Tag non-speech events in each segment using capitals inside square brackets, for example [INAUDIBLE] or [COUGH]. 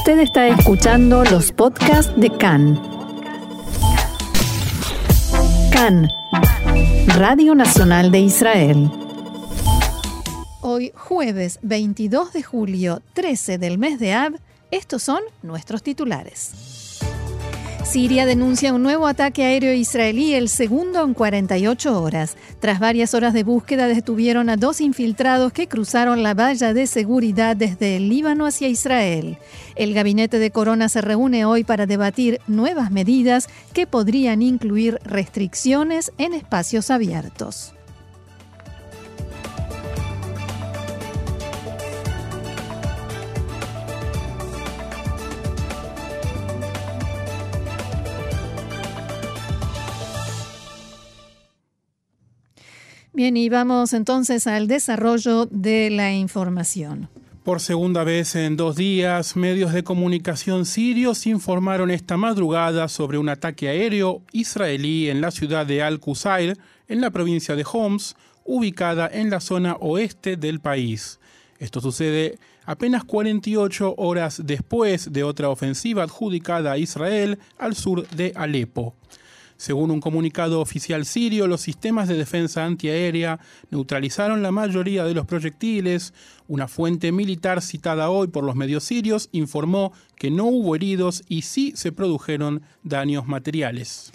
Usted está escuchando los podcasts de CAN. CAN, Radio Nacional de Israel. Hoy, jueves 22 de julio, 13 del mes de Ab, estos son nuestros titulares. Siria denuncia un nuevo ataque aéreo israelí, el segundo en 48 horas. Tras varias horas de búsqueda, detuvieron a dos infiltrados que cruzaron la valla de seguridad desde el Líbano hacia Israel. El gabinete de Corona se reúne hoy para debatir nuevas medidas que podrían incluir restricciones en espacios abiertos. Bien, y vamos entonces al desarrollo de la información. Por segunda vez en dos días, medios de comunicación sirios informaron esta madrugada sobre un ataque aéreo israelí en la ciudad de Al-Qusair, en la provincia de Homs, ubicada en la zona oeste del país. Esto sucede apenas 48 horas después de otra ofensiva adjudicada a Israel al sur de Alepo. Según un comunicado oficial sirio, los sistemas de defensa antiaérea neutralizaron la mayoría de los proyectiles. Una fuente militar citada hoy por los medios sirios informó que no hubo heridos y sí se produjeron daños materiales.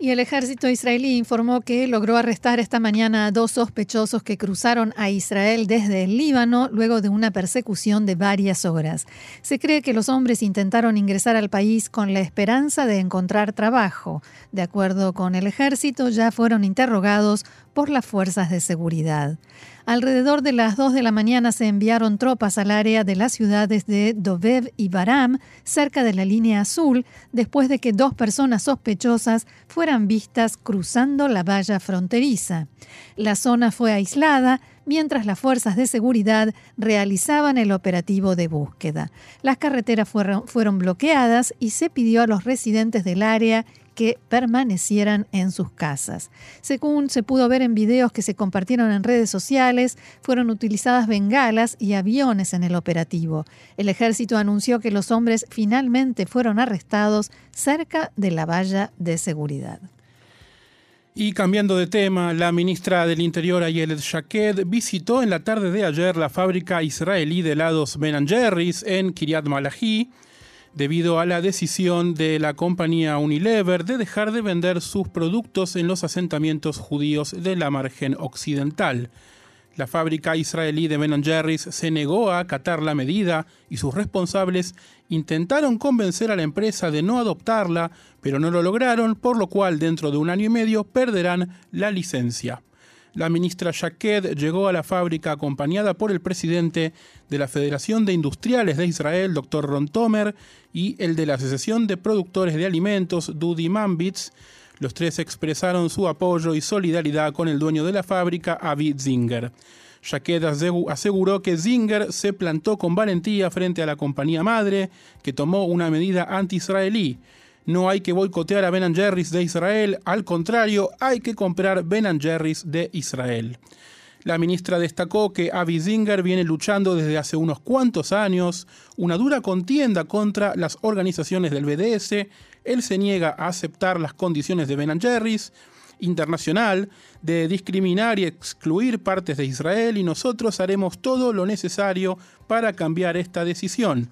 Y el ejército israelí informó que logró arrestar esta mañana a dos sospechosos que cruzaron a Israel desde el Líbano luego de una persecución de varias horas. Se cree que los hombres intentaron ingresar al país con la esperanza de encontrar trabajo. De acuerdo con el ejército, ya fueron interrogados por las fuerzas de seguridad. Alrededor de las 2 de la mañana se enviaron tropas al área de las ciudades de Dovev y Baram, cerca de la línea azul, después de que dos personas sospechosas fueran vistas cruzando la valla fronteriza. La zona fue aislada mientras las fuerzas de seguridad realizaban el operativo de búsqueda. Las carreteras fueron, fueron bloqueadas y se pidió a los residentes del área que permanecieran en sus casas. Según se pudo ver en videos que se compartieron en redes sociales, fueron utilizadas bengalas y aviones en el operativo. El ejército anunció que los hombres finalmente fueron arrestados cerca de la valla de seguridad. Y cambiando de tema, la ministra del Interior Ayelet Shaked visitó en la tarde de ayer la fábrica israelí de helados Ben Jerry's en Kiryat Malachi debido a la decisión de la compañía Unilever de dejar de vender sus productos en los asentamientos judíos de la margen occidental. La fábrica israelí de Ben Jerry's se negó a acatar la medida y sus responsables intentaron convencer a la empresa de no adoptarla, pero no lo lograron, por lo cual dentro de un año y medio perderán la licencia. La ministra Shaked llegó a la fábrica acompañada por el presidente de la Federación de Industriales de Israel, Dr. Ron Tomer, y el de la Asociación de Productores de Alimentos, Dudi Mambitz. Los tres expresaron su apoyo y solidaridad con el dueño de la fábrica, Avi Zinger. Shaked aseguró que Zinger se plantó con valentía frente a la compañía madre, que tomó una medida anti-israelí. No hay que boicotear a Ben Jerry's de Israel, al contrario, hay que comprar Ben Jerry's de Israel. La ministra destacó que Avi Zinger viene luchando desde hace unos cuantos años una dura contienda contra las organizaciones del BDS. Él se niega a aceptar las condiciones de Ben Jerry's internacional de discriminar y excluir partes de Israel y nosotros haremos todo lo necesario para cambiar esta decisión.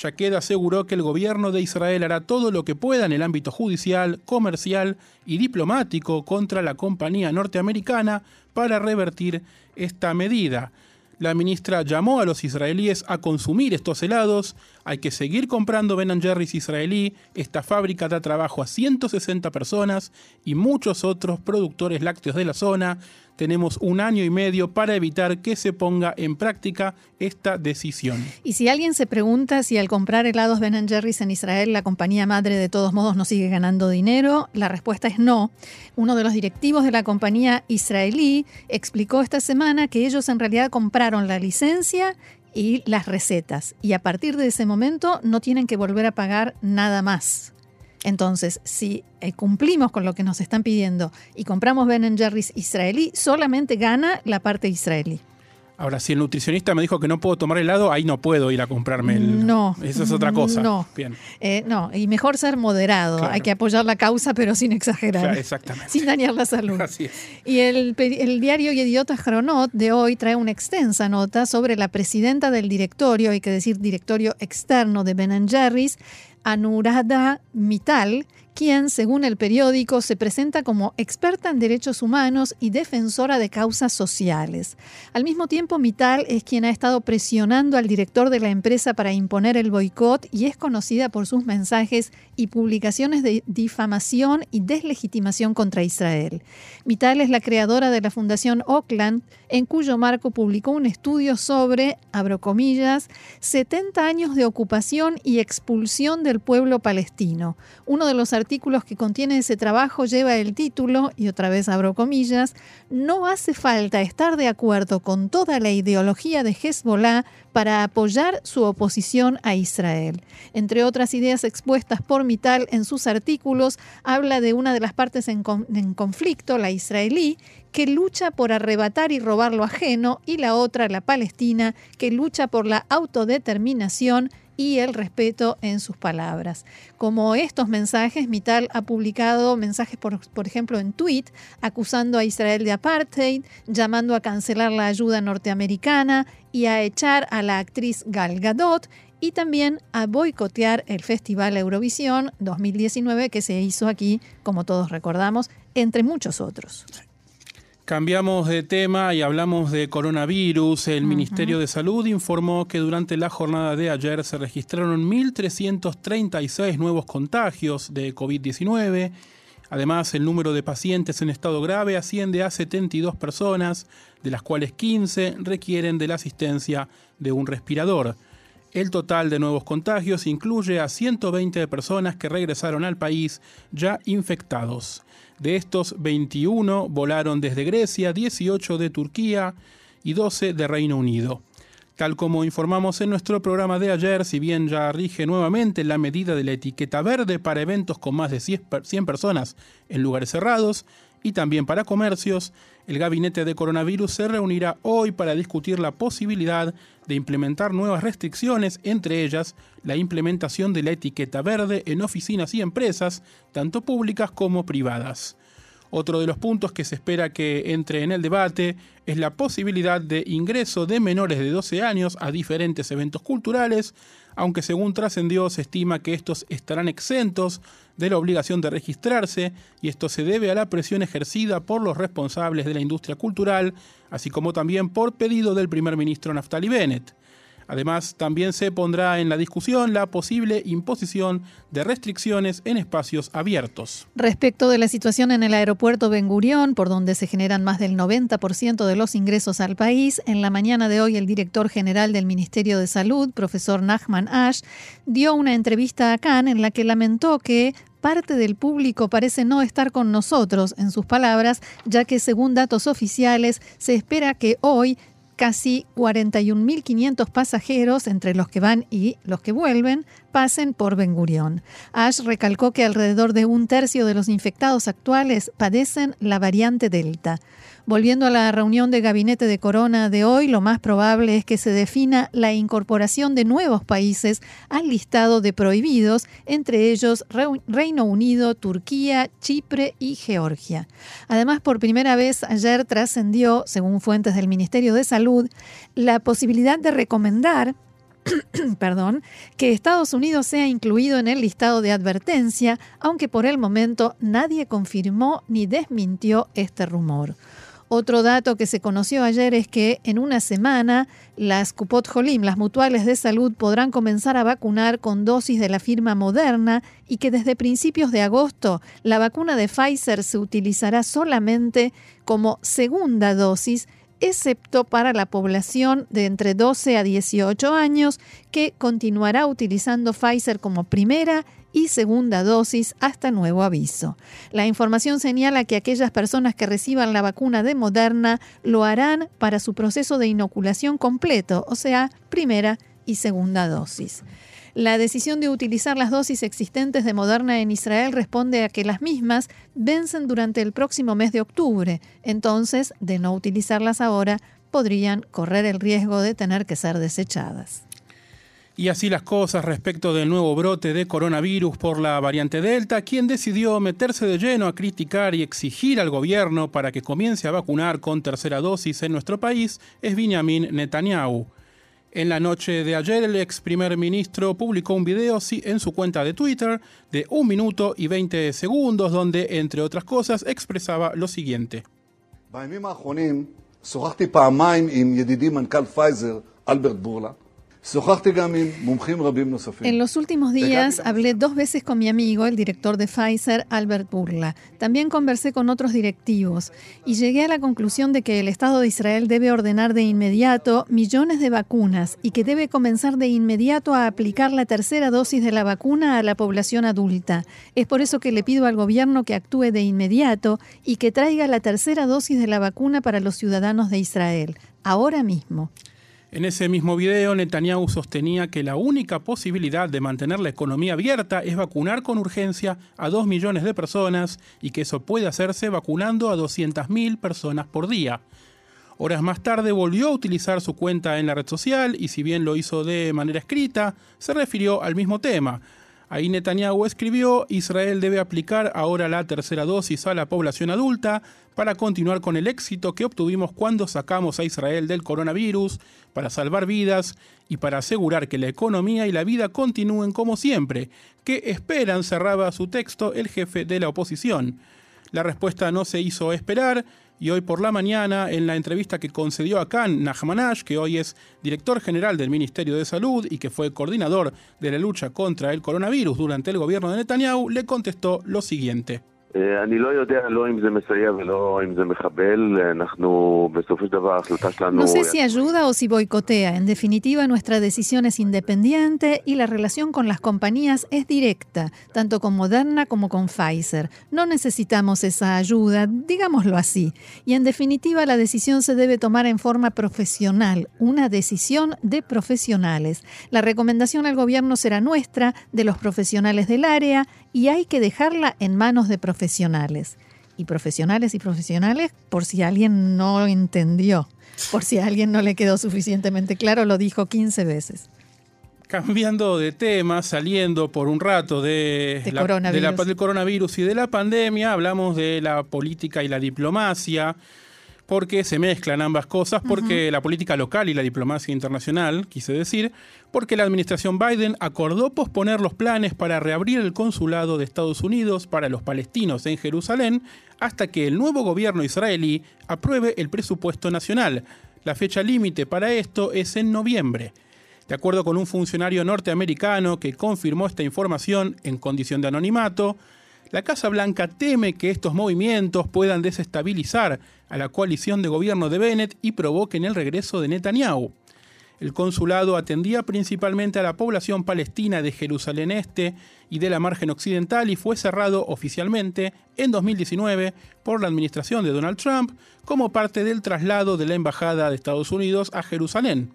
Shaked aseguró que el gobierno de Israel hará todo lo que pueda en el ámbito judicial, comercial y diplomático contra la compañía norteamericana para revertir esta medida. La ministra llamó a los israelíes a consumir estos helados. Hay que seguir comprando Ben Jerry's israelí. Esta fábrica da trabajo a 160 personas y muchos otros productores lácteos de la zona tenemos un año y medio para evitar que se ponga en práctica esta decisión. Y si alguien se pregunta si al comprar helados Ben Jerry's en Israel la compañía madre de todos modos no sigue ganando dinero, la respuesta es no. Uno de los directivos de la compañía israelí explicó esta semana que ellos en realidad compraron la licencia y las recetas y a partir de ese momento no tienen que volver a pagar nada más. Entonces, si eh, cumplimos con lo que nos están pidiendo y compramos Ben Jerry's israelí, solamente gana la parte israelí. Ahora, si el nutricionista me dijo que no puedo tomar helado, ahí no puedo ir a comprarme el. No. Esa es otra cosa. No. Bien. Eh, no, y mejor ser moderado. Claro. Hay que apoyar la causa, pero sin exagerar. Claro, exactamente. Sin dañar la salud. Así es. Y el, el diario Idiota Chronot de hoy trae una extensa nota sobre la presidenta del directorio, hay que decir directorio externo de Ben Jerry's, Anuradha Mittal, quien, según el periódico, se presenta como experta en derechos humanos y defensora de causas sociales. Al mismo tiempo, Mittal es quien ha estado presionando al director de la empresa para imponer el boicot y es conocida por sus mensajes y publicaciones de difamación y deslegitimación contra Israel. Mittal es la creadora de la Fundación Oakland, en cuyo marco publicó un estudio sobre, abro comillas, 70 años de ocupación y expulsión del pueblo palestino. Uno de los que contiene ese trabajo lleva el título, y otra vez abro comillas, no hace falta estar de acuerdo con toda la ideología de Hezbollah para apoyar su oposición a Israel. Entre otras ideas expuestas por Mittal en sus artículos, habla de una de las partes en conflicto, la israelí, que lucha por arrebatar y robar lo ajeno, y la otra, la palestina, que lucha por la autodeterminación y el respeto en sus palabras. Como estos mensajes, Mittal ha publicado mensajes, por, por ejemplo, en tweet, acusando a Israel de apartheid, llamando a cancelar la ayuda norteamericana y a echar a la actriz Gal Gadot y también a boicotear el Festival Eurovisión 2019 que se hizo aquí, como todos recordamos, entre muchos otros. Cambiamos de tema y hablamos de coronavirus. El Ministerio de Salud informó que durante la jornada de ayer se registraron 1.336 nuevos contagios de COVID-19. Además, el número de pacientes en estado grave asciende a 72 personas, de las cuales 15 requieren de la asistencia de un respirador. El total de nuevos contagios incluye a 120 personas que regresaron al país ya infectados. De estos, 21 volaron desde Grecia, 18 de Turquía y 12 de Reino Unido. Tal como informamos en nuestro programa de ayer, si bien ya rige nuevamente la medida de la etiqueta verde para eventos con más de 100 per- 100 personas en lugares cerrados y también para comercios, el gabinete de coronavirus se reunirá hoy para discutir la posibilidad de implementar nuevas restricciones, entre ellas la implementación de la etiqueta verde en oficinas y empresas, tanto públicas como privadas. Otro de los puntos que se espera que entre en el debate es la posibilidad de ingreso de menores de 12 años a diferentes eventos culturales, aunque según trascendió se estima que estos estarán exentos de la obligación de registrarse y esto se debe a la presión ejercida por los responsables de la industria cultural, así como también por pedido del primer ministro Naftali Bennett. Además, también se pondrá en la discusión la posible imposición de restricciones en espacios abiertos. Respecto de la situación en el aeropuerto Ben Gurión, por donde se generan más del 90% de los ingresos al país, en la mañana de hoy el director general del Ministerio de Salud, profesor Nachman Ash, dio una entrevista a Cannes en la que lamentó que parte del público parece no estar con nosotros, en sus palabras, ya que según datos oficiales se espera que hoy casi 41.500 pasajeros, entre los que van y los que vuelven, pasen por Ben Gurión. Ash recalcó que alrededor de un tercio de los infectados actuales padecen la variante Delta. Volviendo a la reunión de gabinete de Corona de hoy, lo más probable es que se defina la incorporación de nuevos países al listado de prohibidos, entre ellos Reino Unido, Turquía, Chipre y Georgia. Además, por primera vez ayer trascendió, según fuentes del Ministerio de Salud, la posibilidad de recomendar [COUGHS] perdón, que Estados Unidos sea incluido en el listado de advertencia, aunque por el momento nadie confirmó ni desmintió este rumor. Otro dato que se conoció ayer es que en una semana las Cupot Jolim, las mutuales de salud, podrán comenzar a vacunar con dosis de la firma Moderna y que desde principios de agosto la vacuna de Pfizer se utilizará solamente como segunda dosis excepto para la población de entre 12 a 18 años, que continuará utilizando Pfizer como primera y segunda dosis hasta nuevo aviso. La información señala que aquellas personas que reciban la vacuna de Moderna lo harán para su proceso de inoculación completo, o sea, primera y segunda dosis. La decisión de utilizar las dosis existentes de Moderna en Israel responde a que las mismas vencen durante el próximo mes de octubre. Entonces, de no utilizarlas ahora, podrían correr el riesgo de tener que ser desechadas. Y así las cosas respecto del nuevo brote de coronavirus por la variante Delta, quien decidió meterse de lleno a criticar y exigir al gobierno para que comience a vacunar con tercera dosis en nuestro país es Benjamin Netanyahu. En la noche de ayer, el ex primer ministro publicó un video en su cuenta de Twitter de un minuto y 20 segundos, donde, entre otras cosas, expresaba lo siguiente. En los últimos días hablé dos veces con mi amigo, el director de Pfizer, Albert Burla. También conversé con otros directivos y llegué a la conclusión de que el Estado de Israel debe ordenar de inmediato millones de vacunas y que debe comenzar de inmediato a aplicar la tercera dosis de la vacuna a la población adulta. Es por eso que le pido al gobierno que actúe de inmediato y que traiga la tercera dosis de la vacuna para los ciudadanos de Israel, ahora mismo. En ese mismo video, Netanyahu sostenía que la única posibilidad de mantener la economía abierta es vacunar con urgencia a 2 millones de personas y que eso puede hacerse vacunando a 200.000 personas por día. Horas más tarde volvió a utilizar su cuenta en la red social y si bien lo hizo de manera escrita, se refirió al mismo tema, Ahí Netanyahu escribió, Israel debe aplicar ahora la tercera dosis a la población adulta para continuar con el éxito que obtuvimos cuando sacamos a Israel del coronavirus, para salvar vidas y para asegurar que la economía y la vida continúen como siempre. ¿Qué esperan? cerraba su texto el jefe de la oposición. La respuesta no se hizo esperar y hoy por la mañana, en la entrevista que concedió a Khan Nahmanash, que hoy es director general del Ministerio de Salud y que fue coordinador de la lucha contra el coronavirus durante el gobierno de Netanyahu, le contestó lo siguiente. No sé si ayuda o si boicotea. En definitiva, nuestra decisión es independiente y la relación con las compañías es directa, tanto con Moderna como con Pfizer. No necesitamos esa ayuda, digámoslo así. Y en definitiva, la decisión se debe tomar en forma profesional, una decisión de profesionales. La recomendación al gobierno será nuestra, de los profesionales del área, y hay que dejarla en manos de profesionales profesionales. Y profesionales y profesionales, por si alguien no entendió, por si a alguien no le quedó suficientemente claro, lo dijo 15 veces. Cambiando de tema, saliendo por un rato de, la, del coronavirus y de la pandemia, hablamos de la política y la diplomacia porque se mezclan ambas cosas, porque la política local y la diplomacia internacional, quise decir, porque la administración Biden acordó posponer los planes para reabrir el consulado de Estados Unidos para los palestinos en Jerusalén hasta que el nuevo gobierno israelí apruebe el presupuesto nacional. La fecha límite para esto es en noviembre. De acuerdo con un funcionario norteamericano que confirmó esta información en condición de anonimato, la Casa Blanca teme que estos movimientos puedan desestabilizar a la coalición de gobierno de Bennett y provoquen el regreso de Netanyahu. El consulado atendía principalmente a la población palestina de Jerusalén Este y de la margen occidental y fue cerrado oficialmente en 2019 por la administración de Donald Trump como parte del traslado de la Embajada de Estados Unidos a Jerusalén.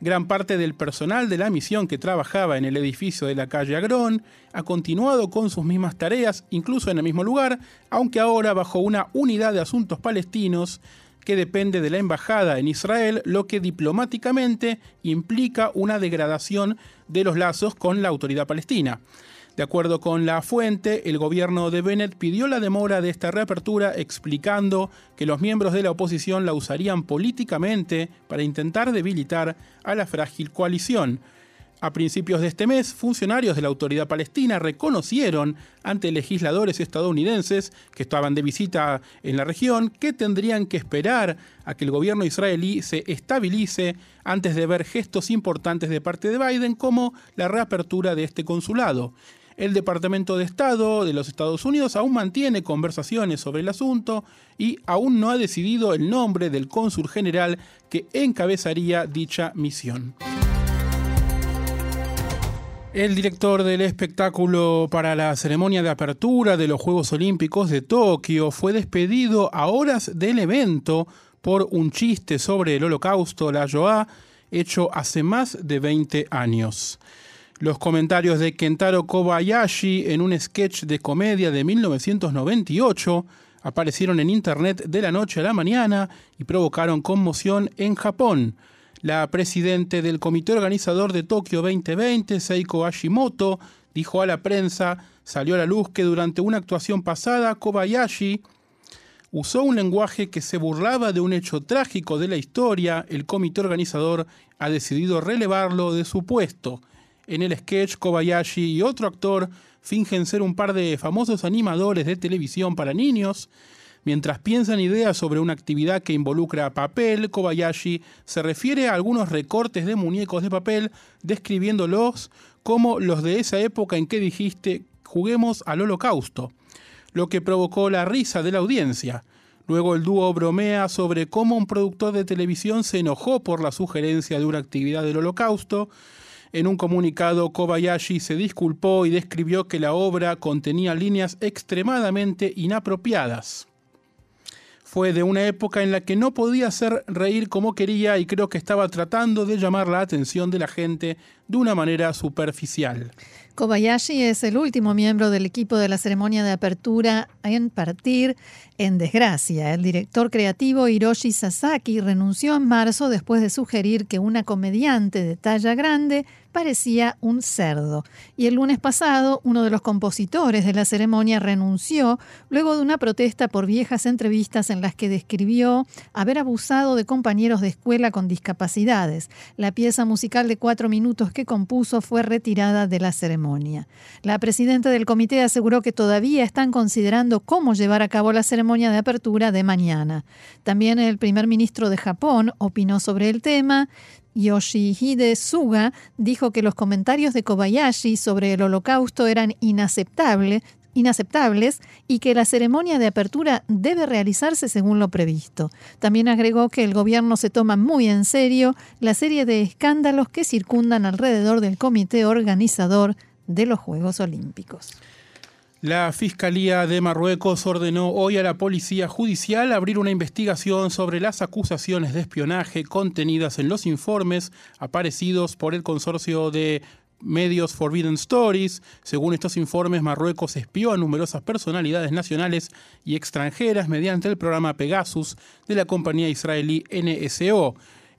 Gran parte del personal de la misión que trabajaba en el edificio de la calle Agrón ha continuado con sus mismas tareas, incluso en el mismo lugar, aunque ahora bajo una unidad de asuntos palestinos que depende de la embajada en Israel, lo que diplomáticamente implica una degradación de los lazos con la autoridad palestina. De acuerdo con la fuente, el gobierno de Bennett pidió la demora de esta reapertura explicando que los miembros de la oposición la usarían políticamente para intentar debilitar a la frágil coalición. A principios de este mes, funcionarios de la autoridad palestina reconocieron ante legisladores estadounidenses que estaban de visita en la región que tendrían que esperar a que el gobierno israelí se estabilice antes de ver gestos importantes de parte de Biden como la reapertura de este consulado. El Departamento de Estado de los Estados Unidos aún mantiene conversaciones sobre el asunto y aún no ha decidido el nombre del cónsul general que encabezaría dicha misión. El director del espectáculo para la ceremonia de apertura de los Juegos Olímpicos de Tokio fue despedido a horas del evento por un chiste sobre el holocausto, la Shoah, hecho hace más de 20 años los comentarios de Kentaro Kobayashi en un sketch de comedia de 1998 aparecieron en Internet de la noche a la mañana y provocaron conmoción en Japón. La presidente del comité organizador de Tokio 2020, Seiko Hashimoto, dijo a la prensa, salió a la luz que durante una actuación pasada, Kobayashi usó un lenguaje que se burlaba de un hecho trágico de la historia, el comité organizador ha decidido relevarlo de su puesto. En el sketch, Kobayashi y otro actor fingen ser un par de famosos animadores de televisión para niños. Mientras piensan ideas sobre una actividad que involucra papel, Kobayashi se refiere a algunos recortes de muñecos de papel, describiéndolos como los de esa época en que dijiste juguemos al holocausto, lo que provocó la risa de la audiencia. Luego el dúo bromea sobre cómo un productor de televisión se enojó por la sugerencia de una actividad del holocausto, en un comunicado, Kobayashi se disculpó y describió que la obra contenía líneas extremadamente inapropiadas. Fue de una época en la que no podía hacer reír como quería y creo que estaba tratando de llamar la atención de la gente de una manera superficial. Kobayashi es el último miembro del equipo de la ceremonia de apertura en partir en desgracia. El director creativo Hiroshi Sasaki renunció en marzo después de sugerir que una comediante de talla grande parecía un cerdo. Y el lunes pasado, uno de los compositores de la ceremonia renunció luego de una protesta por viejas entrevistas en las que describió haber abusado de compañeros de escuela con discapacidades. La pieza musical de cuatro minutos que compuso fue retirada de la ceremonia. La presidenta del comité aseguró que todavía están considerando cómo llevar a cabo la ceremonia de apertura de mañana. También el primer ministro de Japón opinó sobre el tema. Yoshihide Suga dijo que los comentarios de Kobayashi sobre el holocausto eran inaceptables inaceptables y que la ceremonia de apertura debe realizarse según lo previsto. También agregó que el gobierno se toma muy en serio la serie de escándalos que circundan alrededor del comité organizador de los Juegos Olímpicos. La Fiscalía de Marruecos ordenó hoy a la Policía Judicial abrir una investigación sobre las acusaciones de espionaje contenidas en los informes aparecidos por el consorcio de medios Forbidden Stories. Según estos informes, Marruecos espió a numerosas personalidades nacionales y extranjeras mediante el programa Pegasus de la compañía israelí NSO.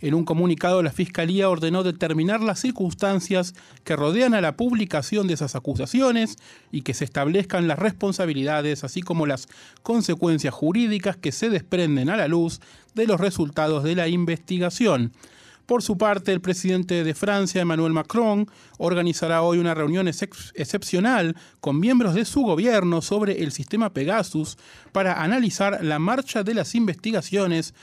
En un comunicado, la Fiscalía ordenó determinar las circunstancias que rodean a la publicación de esas acusaciones y que se establezcan las responsabilidades, así como las consecuencias jurídicas que se desprenden a la luz de los resultados de la investigación. Por su parte, el presidente de Francia, Emmanuel Macron, organizará hoy una reunión excepcional con miembros de su gobierno sobre el sistema Pegasus para analizar la marcha de las investigaciones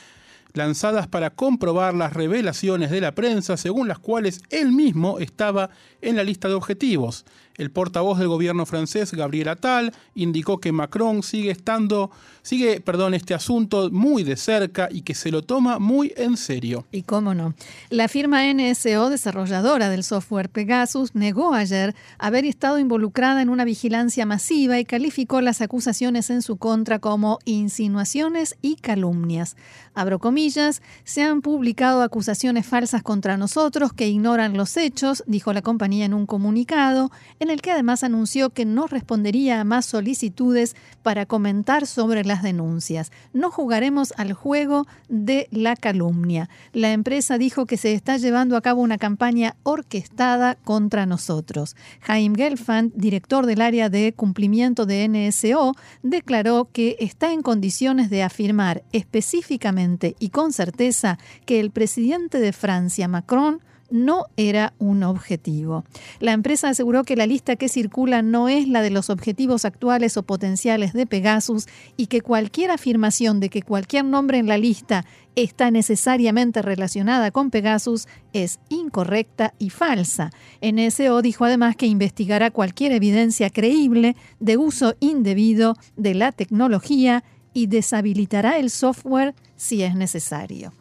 lanzadas para comprobar las revelaciones de la prensa según las cuales él mismo estaba en la lista de objetivos. El portavoz del gobierno francés, Gabriel Attal, indicó que Macron sigue estando, sigue, perdón, este asunto muy de cerca y que se lo toma muy en serio. Y cómo no. La firma NSO, desarrolladora del software Pegasus, negó ayer haber estado involucrada en una vigilancia masiva y calificó las acusaciones en su contra como insinuaciones y calumnias. Abro comillas, se han publicado acusaciones falsas contra nosotros que ignoran los hechos, dijo la compañía en un comunicado el que además anunció que no respondería a más solicitudes para comentar sobre las denuncias. No jugaremos al juego de la calumnia. La empresa dijo que se está llevando a cabo una campaña orquestada contra nosotros. Jaime Gelfand, director del área de cumplimiento de NSO, declaró que está en condiciones de afirmar específicamente y con certeza que el presidente de Francia, Macron, no era un objetivo. La empresa aseguró que la lista que circula no es la de los objetivos actuales o potenciales de Pegasus y que cualquier afirmación de que cualquier nombre en la lista está necesariamente relacionada con Pegasus es incorrecta y falsa. NSO dijo además que investigará cualquier evidencia creíble de uso indebido de la tecnología y deshabilitará el software si es necesario.